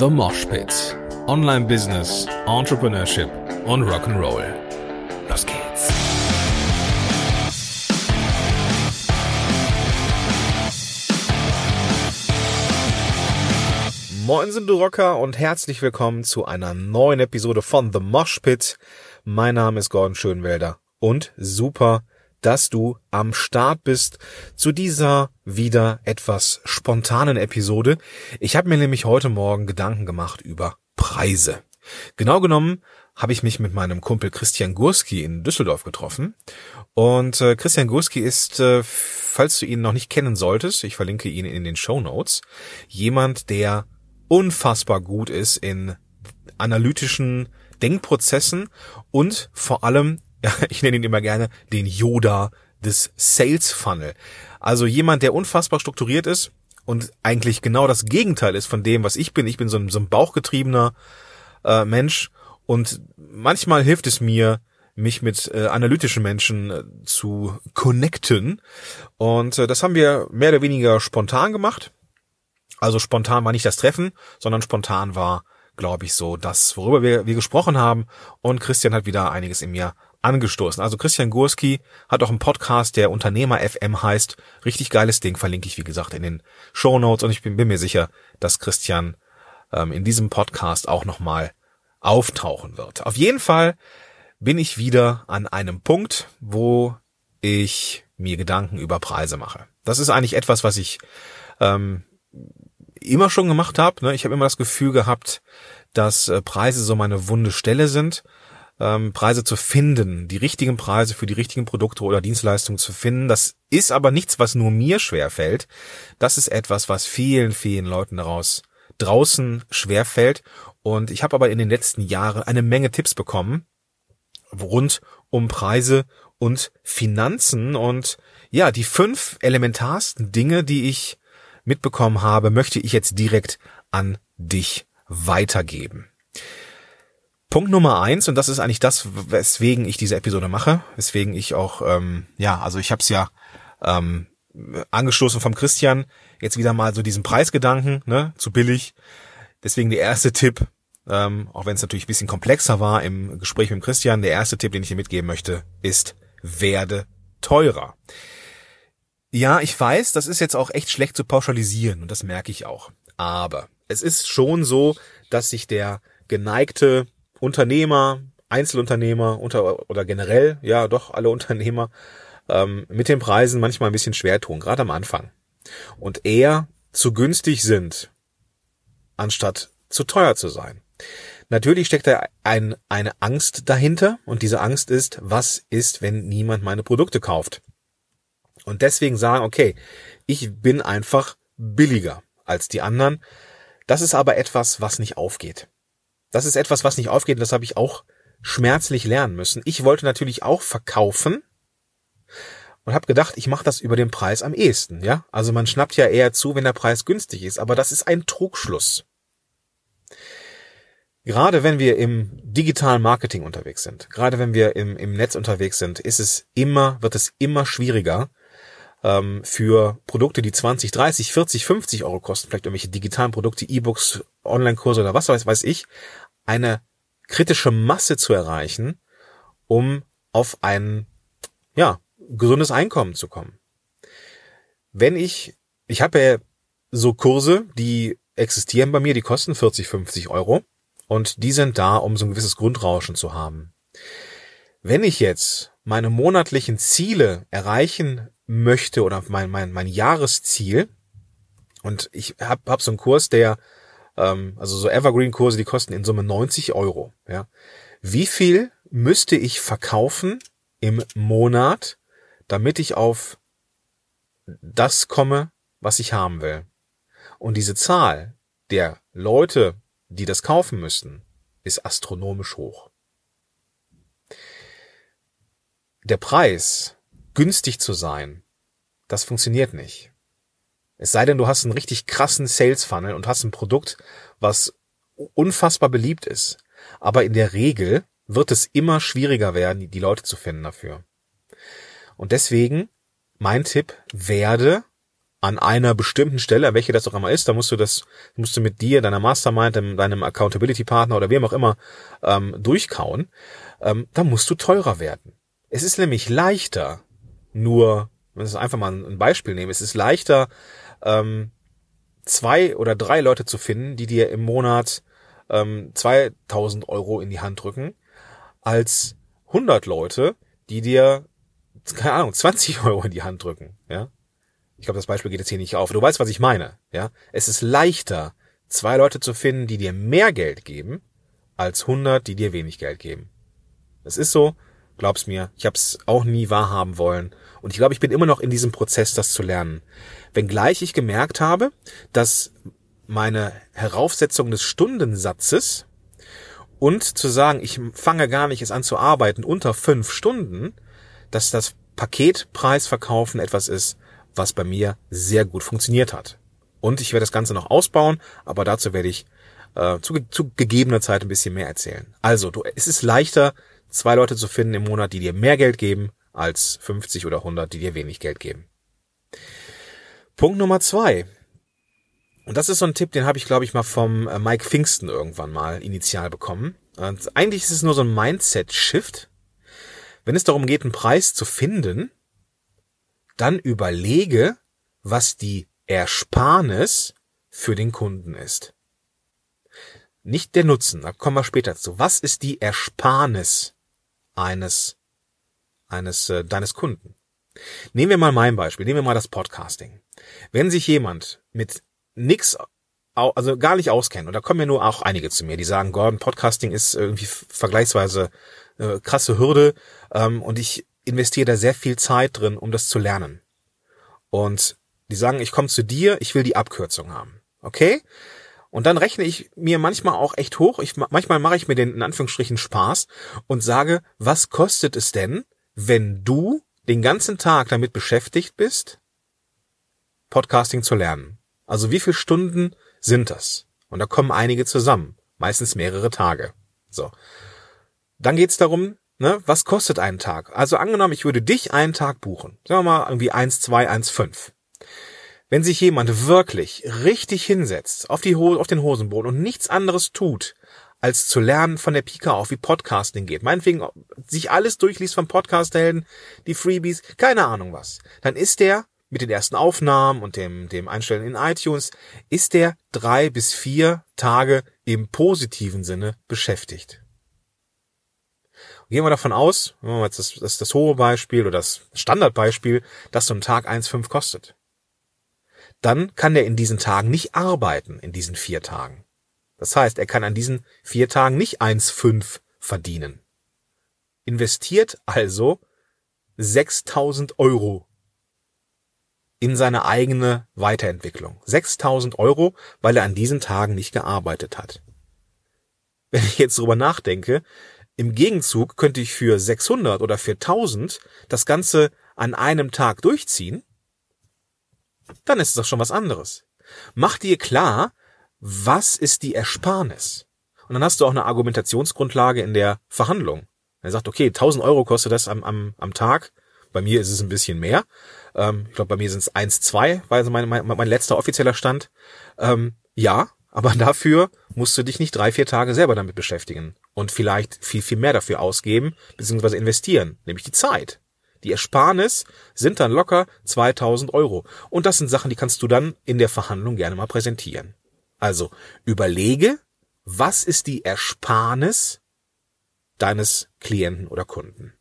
The Mosh Pit. Online Business, Entrepreneurship und Rock'n'Roll. Los geht's. Moin sind du Rocker und herzlich willkommen zu einer neuen Episode von The Mosh Pit. Mein Name ist Gordon Schönwelder und super, dass du am Start bist zu dieser wieder etwas spontanen Episode. Ich habe mir nämlich heute Morgen Gedanken gemacht über Preise. Genau genommen habe ich mich mit meinem Kumpel Christian Gurski in Düsseldorf getroffen. Und äh, Christian Gurski ist, äh, falls du ihn noch nicht kennen solltest, ich verlinke ihn in den Show Notes, jemand, der unfassbar gut ist in analytischen Denkprozessen und vor allem ich nenne ihn immer gerne den Yoda des Sales Funnel. Also jemand, der unfassbar strukturiert ist und eigentlich genau das Gegenteil ist von dem, was ich bin. Ich bin so ein, so ein bauchgetriebener äh, Mensch und manchmal hilft es mir, mich mit äh, analytischen Menschen äh, zu connecten. Und äh, das haben wir mehr oder weniger spontan gemacht. Also spontan war nicht das Treffen, sondern spontan war, glaube ich, so das, worüber wir, wir gesprochen haben. Und Christian hat wieder einiges in mir angestoßen. Also Christian Gurski hat auch einen Podcast, der Unternehmer FM heißt. Richtig geiles Ding, verlinke ich wie gesagt in den Show Notes und ich bin, bin mir sicher, dass Christian ähm, in diesem Podcast auch nochmal auftauchen wird. Auf jeden Fall bin ich wieder an einem Punkt, wo ich mir Gedanken über Preise mache. Das ist eigentlich etwas, was ich ähm, immer schon gemacht habe. Ne? Ich habe immer das Gefühl gehabt, dass äh, Preise so meine wunde Stelle sind ähm, Preise zu finden, die richtigen Preise für die richtigen Produkte oder Dienstleistungen zu finden. Das ist aber nichts, was nur mir schwer fällt. Das ist etwas, was vielen, vielen Leuten daraus draußen schwer fällt. Und ich habe aber in den letzten Jahren eine Menge Tipps bekommen rund um Preise und Finanzen. Und ja, die fünf elementarsten Dinge, die ich mitbekommen habe, möchte ich jetzt direkt an dich weitergeben. Punkt Nummer eins, und das ist eigentlich das, weswegen ich diese Episode mache, weswegen ich auch, ähm, ja, also ich habe es ja ähm, angestoßen vom Christian, jetzt wieder mal so diesen Preisgedanken, ne, zu billig. Deswegen der erste Tipp, ähm, auch wenn es natürlich ein bisschen komplexer war im Gespräch mit Christian, der erste Tipp, den ich dir mitgeben möchte, ist, werde teurer. Ja, ich weiß, das ist jetzt auch echt schlecht zu pauschalisieren und das merke ich auch. Aber es ist schon so, dass sich der geneigte Unternehmer, Einzelunternehmer unter, oder generell, ja doch alle Unternehmer, ähm, mit den Preisen manchmal ein bisschen schwer tun, gerade am Anfang. Und eher zu günstig sind, anstatt zu teuer zu sein. Natürlich steckt da ein, eine Angst dahinter und diese Angst ist, was ist, wenn niemand meine Produkte kauft? Und deswegen sagen, okay, ich bin einfach billiger als die anderen. Das ist aber etwas, was nicht aufgeht. Das ist etwas, was nicht aufgeht das habe ich auch schmerzlich lernen müssen. Ich wollte natürlich auch verkaufen und habe gedacht, ich mache das über den Preis am ehesten, ja? Also man schnappt ja eher zu, wenn der Preis günstig ist, aber das ist ein Trugschluss. Gerade wenn wir im digitalen Marketing unterwegs sind, gerade wenn wir im, im Netz unterwegs sind, ist es immer, wird es immer schwieriger, ähm, für Produkte, die 20, 30, 40, 50 Euro kosten, vielleicht irgendwelche digitalen Produkte, E-Books, Online-Kurse oder was weiß, weiß ich, eine kritische Masse zu erreichen, um auf ein, ja, gesundes Einkommen zu kommen. Wenn ich, ich habe ja so Kurse, die existieren bei mir, die kosten 40, 50 Euro und die sind da, um so ein gewisses Grundrauschen zu haben. Wenn ich jetzt meine monatlichen Ziele erreichen möchte oder mein, mein, mein Jahresziel. Und ich habe hab so einen Kurs, der, ähm, also so Evergreen-Kurse, die kosten in Summe 90 Euro. Ja. Wie viel müsste ich verkaufen im Monat, damit ich auf das komme, was ich haben will? Und diese Zahl der Leute, die das kaufen müssten, ist astronomisch hoch. Der Preis günstig zu sein, das funktioniert nicht. Es sei denn, du hast einen richtig krassen Sales Funnel und hast ein Produkt, was unfassbar beliebt ist. Aber in der Regel wird es immer schwieriger werden, die Leute zu finden dafür. Und deswegen mein Tipp, werde an einer bestimmten Stelle, welche das auch immer ist, da musst du das, musst du mit dir, deiner Mastermind, deinem, Accountability-Partner oder wem auch immer ähm, durchkauen, ähm, da musst du teurer werden. Es ist nämlich leichter, nur, wenn wir einfach mal ein Beispiel nehmen, es ist leichter, ähm, zwei oder drei Leute zu finden, die dir im Monat ähm, 2000 Euro in die Hand drücken, als 100 Leute, die dir, keine Ahnung, 20 Euro in die Hand drücken, ja. Ich glaube, das Beispiel geht jetzt hier nicht auf. Du weißt, was ich meine, ja. Es ist leichter, zwei Leute zu finden, die dir mehr Geld geben, als 100, die dir wenig Geld geben. Es ist so, glaub's mir, ich habe es auch nie wahrhaben wollen. Und ich glaube, ich bin immer noch in diesem Prozess, das zu lernen. Wenngleich ich gemerkt habe, dass meine Heraufsetzung des Stundensatzes und zu sagen, ich fange gar nicht erst an zu arbeiten unter fünf Stunden, dass das Paketpreisverkaufen etwas ist, was bei mir sehr gut funktioniert hat. Und ich werde das Ganze noch ausbauen, aber dazu werde ich äh, zu, zu gegebener Zeit ein bisschen mehr erzählen. Also, du, es ist leichter, zwei Leute zu finden im Monat, die dir mehr Geld geben, als 50 oder 100, die dir wenig Geld geben. Punkt Nummer zwei. Und das ist so ein Tipp, den habe ich, glaube ich, mal vom äh, Mike Pfingsten irgendwann mal initial bekommen. Und eigentlich ist es nur so ein Mindset-Shift. Wenn es darum geht, einen Preis zu finden, dann überlege, was die Ersparnis für den Kunden ist. Nicht der Nutzen, da kommen wir später zu. Was ist die Ersparnis eines, eines, äh, deines Kunden? Nehmen wir mal mein Beispiel, nehmen wir mal das Podcasting. Wenn sich jemand mit nix, also gar nicht auskennt, und da kommen ja nur auch einige zu mir, die sagen, Gordon, Podcasting ist irgendwie vergleichsweise äh, krasse Hürde ähm, und ich investiere da sehr viel Zeit drin, um das zu lernen. Und die sagen, ich komme zu dir, ich will die Abkürzung haben. Okay? Und dann rechne ich mir manchmal auch echt hoch. Ich, manchmal mache ich mir den in Anführungsstrichen Spaß und sage, was kostet es denn, wenn du den ganzen Tag damit beschäftigt bist, Podcasting zu lernen? Also wie viele Stunden sind das? Und da kommen einige zusammen, meistens mehrere Tage. So. Dann geht's darum, ne, was kostet ein Tag? Also angenommen, ich würde dich einen Tag buchen. Sagen wir mal irgendwie eins, zwei, eins, fünf. Wenn sich jemand wirklich richtig hinsetzt auf, die Hose, auf den Hosenboden und nichts anderes tut, als zu lernen von der Pika auf, wie Podcasting geht, meinetwegen sich alles durchliest vom Podcast-Helden, die Freebies, keine Ahnung was, dann ist der mit den ersten Aufnahmen und dem, dem Einstellen in iTunes, ist der drei bis vier Tage im positiven Sinne beschäftigt. Gehen wir davon aus, das, das, das, das hohe Beispiel oder das Standardbeispiel, dass so ein Tag 1,5 kostet dann kann er in diesen Tagen nicht arbeiten, in diesen vier Tagen. Das heißt, er kann an diesen vier Tagen nicht 1,5 verdienen. Investiert also 6000 Euro in seine eigene Weiterentwicklung. 6000 Euro, weil er an diesen Tagen nicht gearbeitet hat. Wenn ich jetzt drüber nachdenke, im Gegenzug könnte ich für 600 oder für 1000 das Ganze an einem Tag durchziehen dann ist es doch schon was anderes. Mach dir klar, was ist die Ersparnis? Und dann hast du auch eine Argumentationsgrundlage in der Verhandlung. Er sagt, okay, 1000 Euro kostet das am, am, am Tag. Bei mir ist es ein bisschen mehr. Ähm, ich glaube, bei mir sind es 1, 2, weil mein, mein, mein letzter offizieller Stand. Ähm, ja, aber dafür musst du dich nicht drei, vier Tage selber damit beschäftigen und vielleicht viel, viel mehr dafür ausgeben, beziehungsweise investieren, nämlich die Zeit. Die Ersparnis sind dann locker 2000 Euro. Und das sind Sachen, die kannst du dann in der Verhandlung gerne mal präsentieren. Also überlege, was ist die Ersparnis deines Klienten oder Kunden?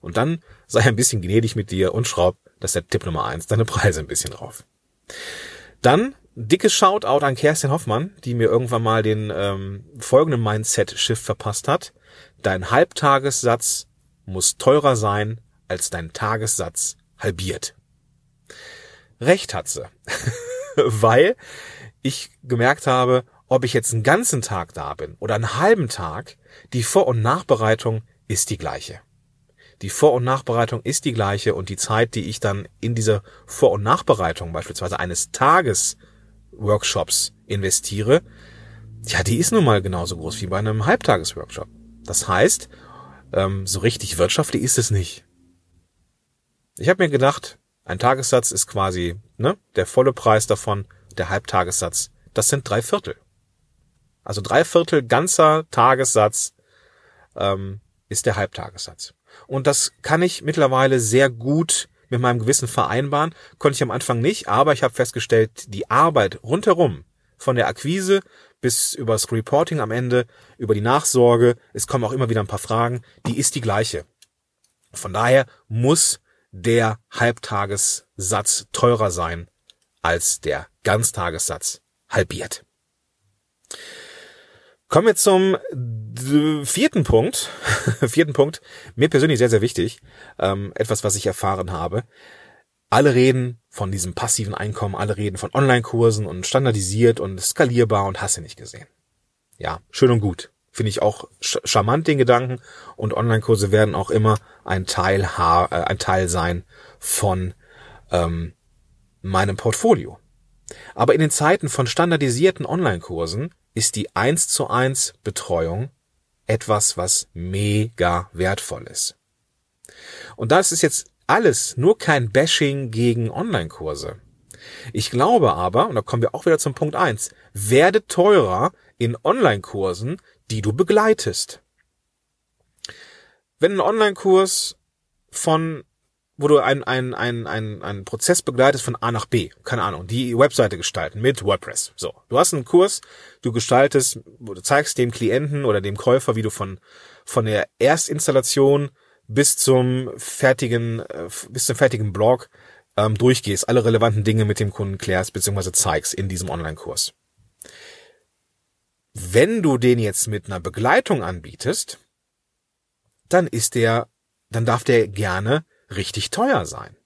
Und dann sei ein bisschen gnädig mit dir und schraub, das ist der Tipp Nummer eins, deine Preise ein bisschen drauf. Dann dickes Shoutout an Kerstin Hoffmann, die mir irgendwann mal den ähm, folgenden Mindset-Shift verpasst hat. Dein Halbtagessatz muss teurer sein als dein Tagessatz halbiert. Recht hat sie. Weil ich gemerkt habe, ob ich jetzt einen ganzen Tag da bin oder einen halben Tag, die Vor- und Nachbereitung ist die gleiche. Die Vor- und Nachbereitung ist die gleiche und die Zeit, die ich dann in diese Vor- und Nachbereitung beispielsweise eines Tages Workshops investiere, ja, die ist nun mal genauso groß wie bei einem Halbtagesworkshop. Das heißt, ähm, so richtig wirtschaftlich ist es nicht. Ich habe mir gedacht, ein Tagessatz ist quasi ne, der volle Preis davon, der Halbtagessatz, das sind drei Viertel. Also drei Viertel ganzer Tagessatz ähm, ist der Halbtagessatz. Und das kann ich mittlerweile sehr gut mit meinem Gewissen vereinbaren. Konnte ich am Anfang nicht, aber ich habe festgestellt, die Arbeit rundherum, von der Akquise bis übers Reporting am Ende, über die Nachsorge, es kommen auch immer wieder ein paar Fragen, die ist die gleiche. Von daher muss der Halbtagessatz teurer sein als der Ganztagessatz halbiert. Kommen wir zum vierten Punkt. vierten Punkt. Mir persönlich sehr, sehr wichtig. Ähm, etwas, was ich erfahren habe. Alle reden von diesem passiven Einkommen, alle reden von Online-Kursen und standardisiert und skalierbar und hast du nicht gesehen. Ja, schön und gut. Finde ich auch charmant den Gedanken und Online-Kurse werden auch immer ein Teil, äh, ein Teil sein von ähm, meinem Portfolio. Aber in den Zeiten von standardisierten Online-Kursen ist die 1 zu 1 Betreuung etwas, was mega wertvoll ist. Und das ist jetzt alles nur kein Bashing gegen Online-Kurse. Ich glaube aber, und da kommen wir auch wieder zum Punkt eins: werde teurer in Online-Kursen, die du begleitest. Wenn ein Online-Kurs von wo du einen, einen, einen, einen, einen Prozess begleitest von A nach B, keine Ahnung, die Webseite gestalten mit WordPress. So, du hast einen Kurs, du gestaltest, du zeigst dem Klienten oder dem Käufer, wie du von von der Erstinstallation bis zum fertigen, äh, bis zum fertigen Blog ähm, durchgehst, alle relevanten Dinge mit dem Kunden klärst bzw. zeigst in diesem Online-Kurs. Wenn du den jetzt mit einer Begleitung anbietest, dann ist der, dann darf der gerne richtig teuer sein.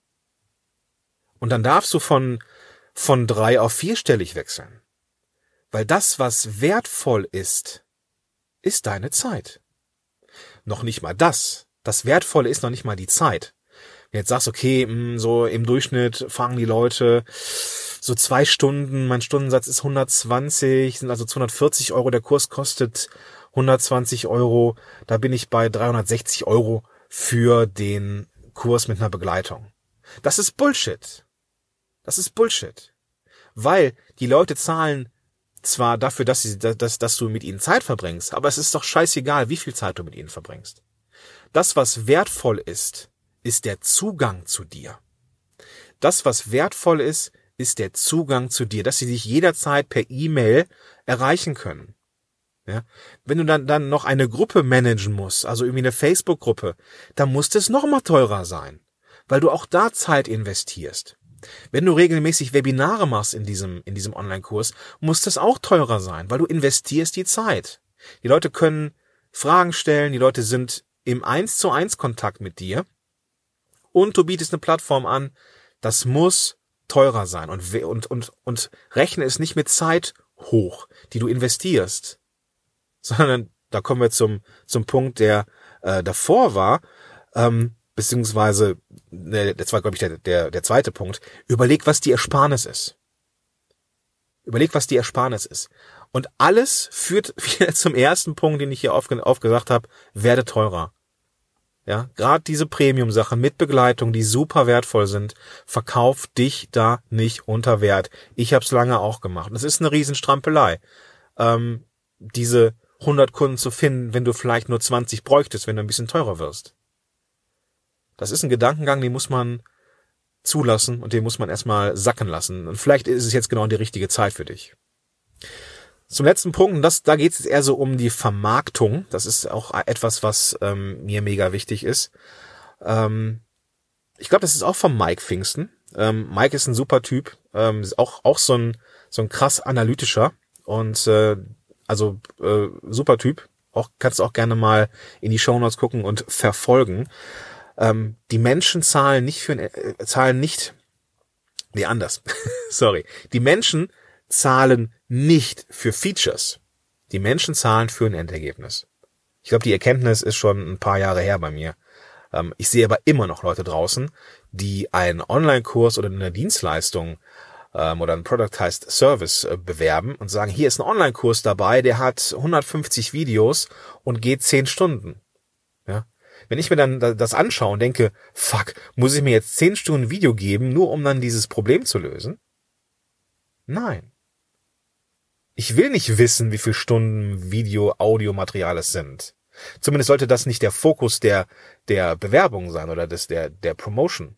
Und dann darfst du von, von drei auf vierstellig wechseln. Weil das, was wertvoll ist, ist deine Zeit. Noch nicht mal das. Das Wertvolle ist noch nicht mal die Zeit. Du jetzt sagst, okay, hm, so im Durchschnitt fangen die Leute so zwei Stunden, mein Stundensatz ist 120, sind also 240 Euro, der Kurs kostet 120 Euro, da bin ich bei 360 Euro für den Kurs mit einer Begleitung. Das ist Bullshit. Das ist Bullshit. Weil die Leute zahlen zwar dafür, dass, sie, dass, dass du mit ihnen Zeit verbringst, aber es ist doch scheißegal, wie viel Zeit du mit ihnen verbringst. Das, was wertvoll ist, ist der Zugang zu dir. Das, was wertvoll ist, ist der Zugang zu dir, dass sie dich jederzeit per E-Mail erreichen können. Ja? Wenn du dann, dann noch eine Gruppe managen musst, also irgendwie eine Facebook-Gruppe, dann muss es noch mal teurer sein, weil du auch da Zeit investierst. Wenn du regelmäßig Webinare machst in diesem, in diesem Online-Kurs, muss das auch teurer sein, weil du investierst die Zeit. Die Leute können Fragen stellen, die Leute sind im eins zu eins Kontakt mit dir und du bietest eine Plattform an, das muss teurer sein und, und, und, und rechne es nicht mit Zeit hoch, die du investierst, sondern da kommen wir zum, zum Punkt, der äh, davor war, ähm, beziehungsweise, ne, das war, glaube ich, der, der, der zweite Punkt, überleg, was die Ersparnis ist. Überleg, was die Ersparnis ist. Und alles führt wieder zum ersten Punkt, den ich hier aufgesagt habe, werde teurer. Ja, gerade diese Premium-Sachen mit Begleitung, die super wertvoll sind, verkauf dich da nicht unter Wert. Ich habe es lange auch gemacht. Das ist eine Riesenstrampelei. Ähm, diese 100 Kunden zu finden, wenn du vielleicht nur 20 bräuchtest, wenn du ein bisschen teurer wirst. Das ist ein Gedankengang, den muss man zulassen und den muss man erstmal sacken lassen. Und vielleicht ist es jetzt genau die richtige Zeit für dich. Zum letzten Punkt, und das, da geht es eher so um die Vermarktung. Das ist auch etwas, was ähm, mir mega wichtig ist. Ähm, ich glaube, das ist auch von Mike Pfingsten. Ähm, Mike ist ein super Typ, ähm, ist auch, auch so ein, so ein krass analytischer und äh, also äh, super Typ. Auch kannst auch gerne mal in die Show Notes gucken und verfolgen. Ähm, die Menschen zahlen nicht für äh, zahlen nicht nee anders. Sorry. Die Menschen zahlen nicht für Features. Die Menschen zahlen für ein Endergebnis. Ich glaube, die Erkenntnis ist schon ein paar Jahre her bei mir. Ähm, ich sehe aber immer noch Leute draußen, die einen Online-Kurs oder eine Dienstleistung ähm, oder ein Productized Service äh, bewerben und sagen, hier ist ein Online-Kurs dabei, der hat 150 Videos und geht 10 Stunden. Ja? wenn ich mir dann das anschaue und denke, fuck, muss ich mir jetzt zehn Stunden Video geben, nur um dann dieses Problem zu lösen? Nein. Ich will nicht wissen, wie viele Stunden Video, Audiomaterial es sind. Zumindest sollte das nicht der Fokus der, der Bewerbung sein oder des, der, der Promotion.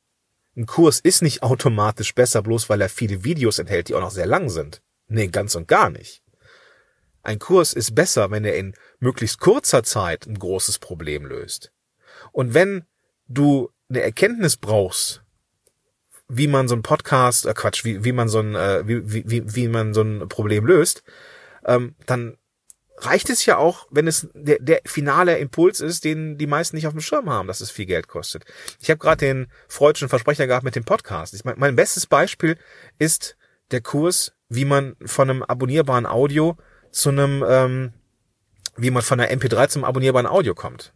Ein Kurs ist nicht automatisch besser, bloß weil er viele Videos enthält, die auch noch sehr lang sind. Nee, ganz und gar nicht. Ein Kurs ist besser, wenn er in möglichst kurzer Zeit ein großes Problem löst. Und wenn du eine Erkenntnis brauchst, wie man so ein Podcast, äh Quatsch, wie, wie man so ein, äh, wie, wie, wie man so ein Problem löst, ähm, dann reicht es ja auch, wenn es der, der finale Impuls ist, den die meisten nicht auf dem Schirm haben, dass es viel Geld kostet. Ich habe gerade den freudschen Versprecher gehabt mit dem Podcast. Ich mein, mein bestes Beispiel ist der Kurs, wie man von einem abonnierbaren Audio zu einem, ähm, wie man von einer MP3 zum abonnierbaren Audio kommt.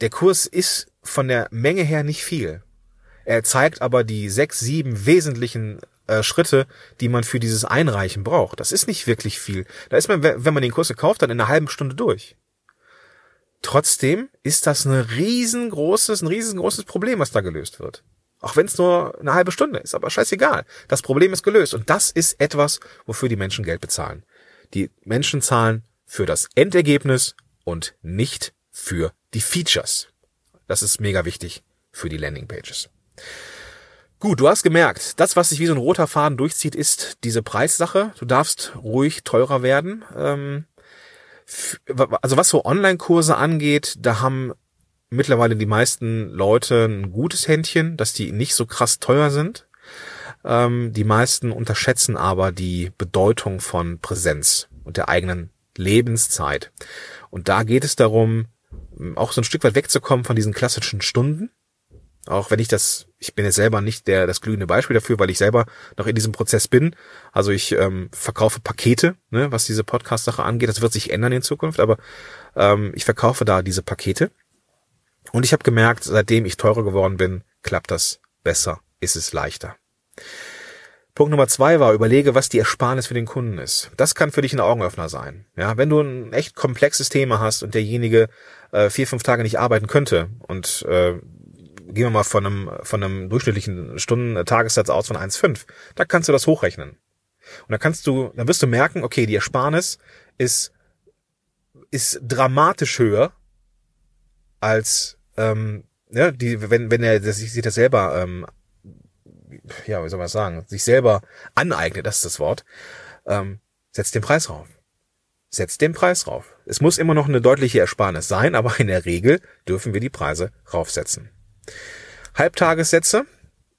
Der Kurs ist von der Menge her nicht viel. Er zeigt aber die sechs, sieben wesentlichen äh, Schritte, die man für dieses Einreichen braucht. Das ist nicht wirklich viel. Da ist man, wenn man den Kurs kauft, dann in einer halben Stunde durch. Trotzdem ist das ein riesengroßes, ein riesengroßes Problem, was da gelöst wird. Auch wenn es nur eine halbe Stunde ist, aber scheißegal. Das Problem ist gelöst. Und das ist etwas, wofür die Menschen Geld bezahlen. Die Menschen zahlen für das Endergebnis und nicht für die Features. Das ist mega wichtig für die Landingpages. Gut, du hast gemerkt, das, was sich wie so ein roter Faden durchzieht, ist diese Preissache. Du darfst ruhig teurer werden. Ähm, also was so Online-Kurse angeht, da haben mittlerweile die meisten Leute ein gutes Händchen, dass die nicht so krass teuer sind. Ähm, die meisten unterschätzen aber die Bedeutung von Präsenz und der eigenen Lebenszeit. Und da geht es darum, auch so ein Stück weit wegzukommen von diesen klassischen Stunden, auch wenn ich das, ich bin jetzt selber nicht der das glühende Beispiel dafür, weil ich selber noch in diesem Prozess bin. Also ich ähm, verkaufe Pakete, ne, was diese Podcast-Sache angeht. Das wird sich ändern in Zukunft, aber ähm, ich verkaufe da diese Pakete. Und ich habe gemerkt, seitdem ich teurer geworden bin, klappt das besser, ist es leichter. Punkt Nummer zwei war, überlege, was die Ersparnis für den Kunden ist. Das kann für dich ein Augenöffner sein. Ja, wenn du ein echt komplexes Thema hast und derjenige äh, vier, fünf Tage nicht arbeiten könnte und äh, gehen wir mal von einem, von einem durchschnittlichen Stunden-Tagessatz aus von 1,5. Da kannst du das hochrechnen. Und dann kannst du, dann wirst du merken, okay, die Ersparnis ist, ist dramatisch höher als, ähm, ja, die, wenn, wenn er sich, sich das selber, ähm, ja, wie soll man sagen, sich selber aneignet, das ist das Wort, ähm, setzt den Preis rauf. Setzt den Preis rauf. Es muss immer noch eine deutliche Ersparnis sein, aber in der Regel dürfen wir die Preise raufsetzen. Halbtagessätze,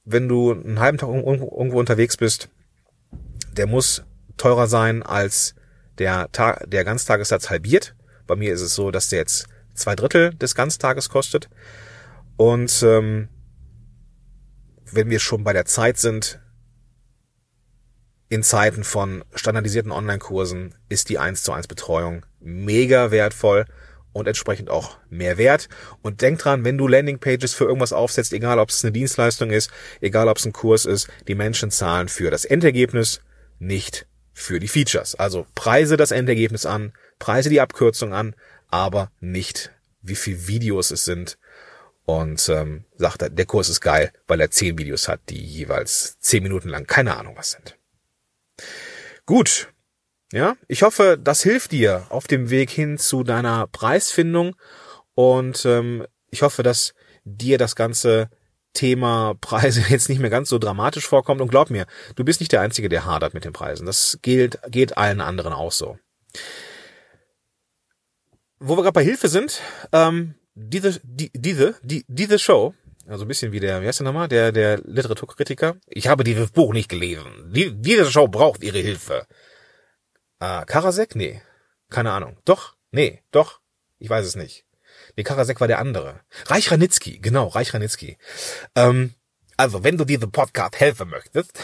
wenn du einen halben Tag irgendwo unterwegs bist, der muss teurer sein als der, Tag, der Ganztagessatz halbiert. Bei mir ist es so, dass der jetzt zwei Drittel des Ganztages kostet. Und ähm, wenn wir schon bei der Zeit sind, in Zeiten von standardisierten Online-Kursen ist die 1 zu 1 Betreuung mega wertvoll und entsprechend auch mehr Wert. Und denk dran, wenn du Landingpages für irgendwas aufsetzt, egal ob es eine Dienstleistung ist, egal ob es ein Kurs ist, die Menschen zahlen für das Endergebnis, nicht für die Features. Also preise das Endergebnis an, preise die Abkürzung an, aber nicht wie viel Videos es sind. Und ähm, sagt, der Kurs ist geil, weil er zehn Videos hat, die jeweils zehn Minuten lang keine Ahnung was sind. Gut, ja, ich hoffe, das hilft dir auf dem Weg hin zu deiner Preisfindung und ähm, ich hoffe, dass dir das ganze Thema Preise jetzt nicht mehr ganz so dramatisch vorkommt und glaub mir, du bist nicht der Einzige, der hadert mit den Preisen. Das gilt, geht allen anderen auch so. Wo wir gerade bei Hilfe sind, ähm, diese, die, diese, die, diese Show, also ein bisschen wie der, wie heißt der nochmal, der, der Literaturkritiker. Ich habe dieses Buch nicht gelesen. Die, diese Show braucht ihre Hilfe. Ah, Karasek? Nee. Keine Ahnung. Doch? Nee, doch. Ich weiß es nicht. Nee, Karasek war der andere. Reich Ranitzky, genau, Reich Ranitzky. Ähm, also, wenn du diesem Podcast helfen möchtest,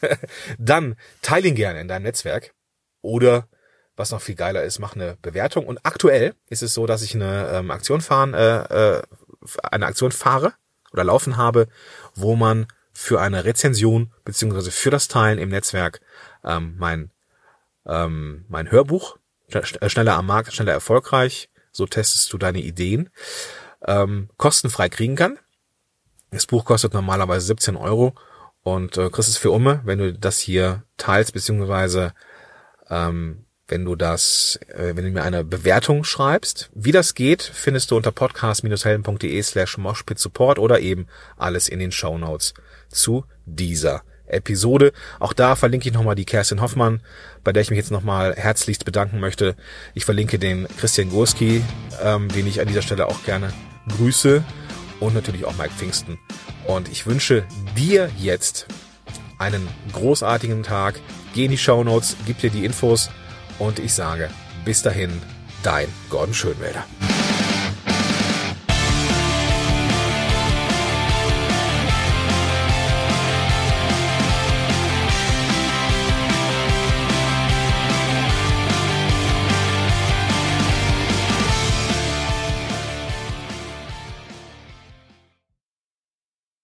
dann teile ihn gerne in deinem Netzwerk. Oder, was noch viel geiler ist, mach eine Bewertung. Und aktuell ist es so, dass ich eine ähm, Aktion fahren, äh, äh, eine Aktion fahre oder laufen habe, wo man für eine Rezension beziehungsweise für das Teilen im Netzwerk ähm, mein ähm, mein Hörbuch, äh, schneller am Markt, schneller erfolgreich, so testest du deine Ideen, ähm, kostenfrei kriegen kann. Das Buch kostet normalerweise 17 Euro und äh, kriegst es für Umme, wenn du das hier teilst, beziehungsweise ähm, wenn du das, äh, wenn du mir eine Bewertung schreibst. Wie das geht, findest du unter podcast-helden.de slash moshpitsupport oder eben alles in den Show Notes zu dieser Episode. Auch da verlinke ich nochmal die Kerstin Hoffmann, bei der ich mich jetzt nochmal herzlichst bedanken möchte. Ich verlinke den Christian Gurski, ähm, den ich an dieser Stelle auch gerne grüße und natürlich auch Mike Pfingsten. Und ich wünsche dir jetzt einen großartigen Tag. Geh in die Show Notes, gib dir die Infos und ich sage bis dahin, dein Gordon Schönwälder.